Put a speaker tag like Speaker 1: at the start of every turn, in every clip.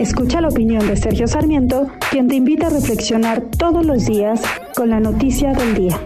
Speaker 1: Escucha la opinión de Sergio Sarmiento, quien te invita a reflexionar todos los días con la noticia del día.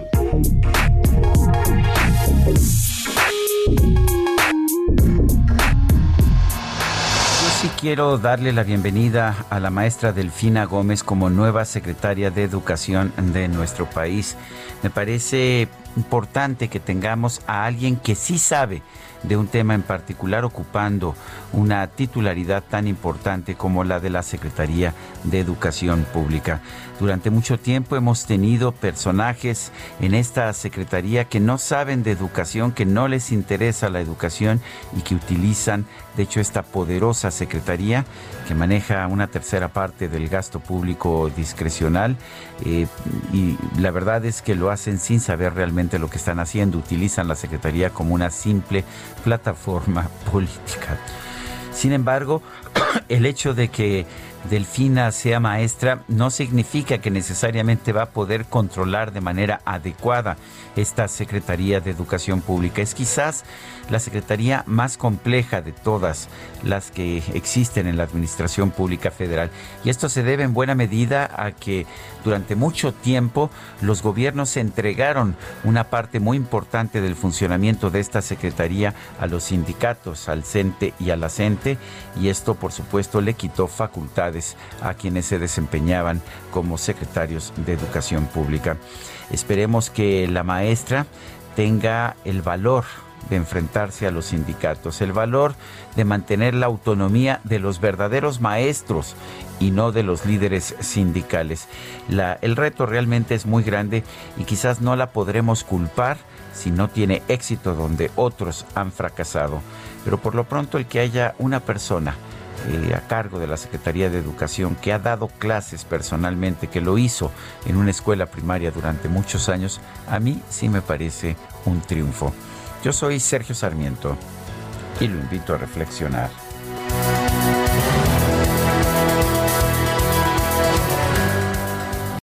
Speaker 2: quiero darle la bienvenida a la maestra Delfina Gómez como nueva secretaria de Educación de nuestro país. Me parece importante que tengamos a alguien que sí sabe de un tema en particular ocupando una titularidad tan importante como la de la Secretaría de Educación Pública. Durante mucho tiempo hemos tenido personajes en esta Secretaría que no saben de educación, que no les interesa la educación y que utilizan, de hecho, esta poderosa Secretaría que maneja una tercera parte del gasto público discrecional eh, y la verdad es que lo hacen sin saber realmente lo que están haciendo, utilizan la Secretaría como una simple plataforma política. Sin embargo, el hecho de que Delfina sea maestra no significa que necesariamente va a poder controlar de manera adecuada esta Secretaría de Educación Pública. Es quizás la secretaría más compleja de todas las que existen en la Administración Pública Federal. Y esto se debe en buena medida a que durante mucho tiempo los gobiernos entregaron una parte muy importante del funcionamiento de esta secretaría a los sindicatos, al CENTE y a la CENTE, y esto por supuesto le quitó facultades a quienes se desempeñaban como secretarios de Educación Pública. Esperemos que la maestra tenga el valor de enfrentarse a los sindicatos, el valor de mantener la autonomía de los verdaderos maestros y no de los líderes sindicales. el reto realmente es muy grande y quizás no la podremos culpar si no tiene éxito donde otros han fracasado. Pero por lo pronto el que haya una persona eh, a cargo de la Secretaría de Educación que ha dado clases personalmente, que lo hizo en una escuela primaria durante muchos años, a mí sí me parece un triunfo. Yo soy Sergio Sarmiento y lo invito a reflexionar.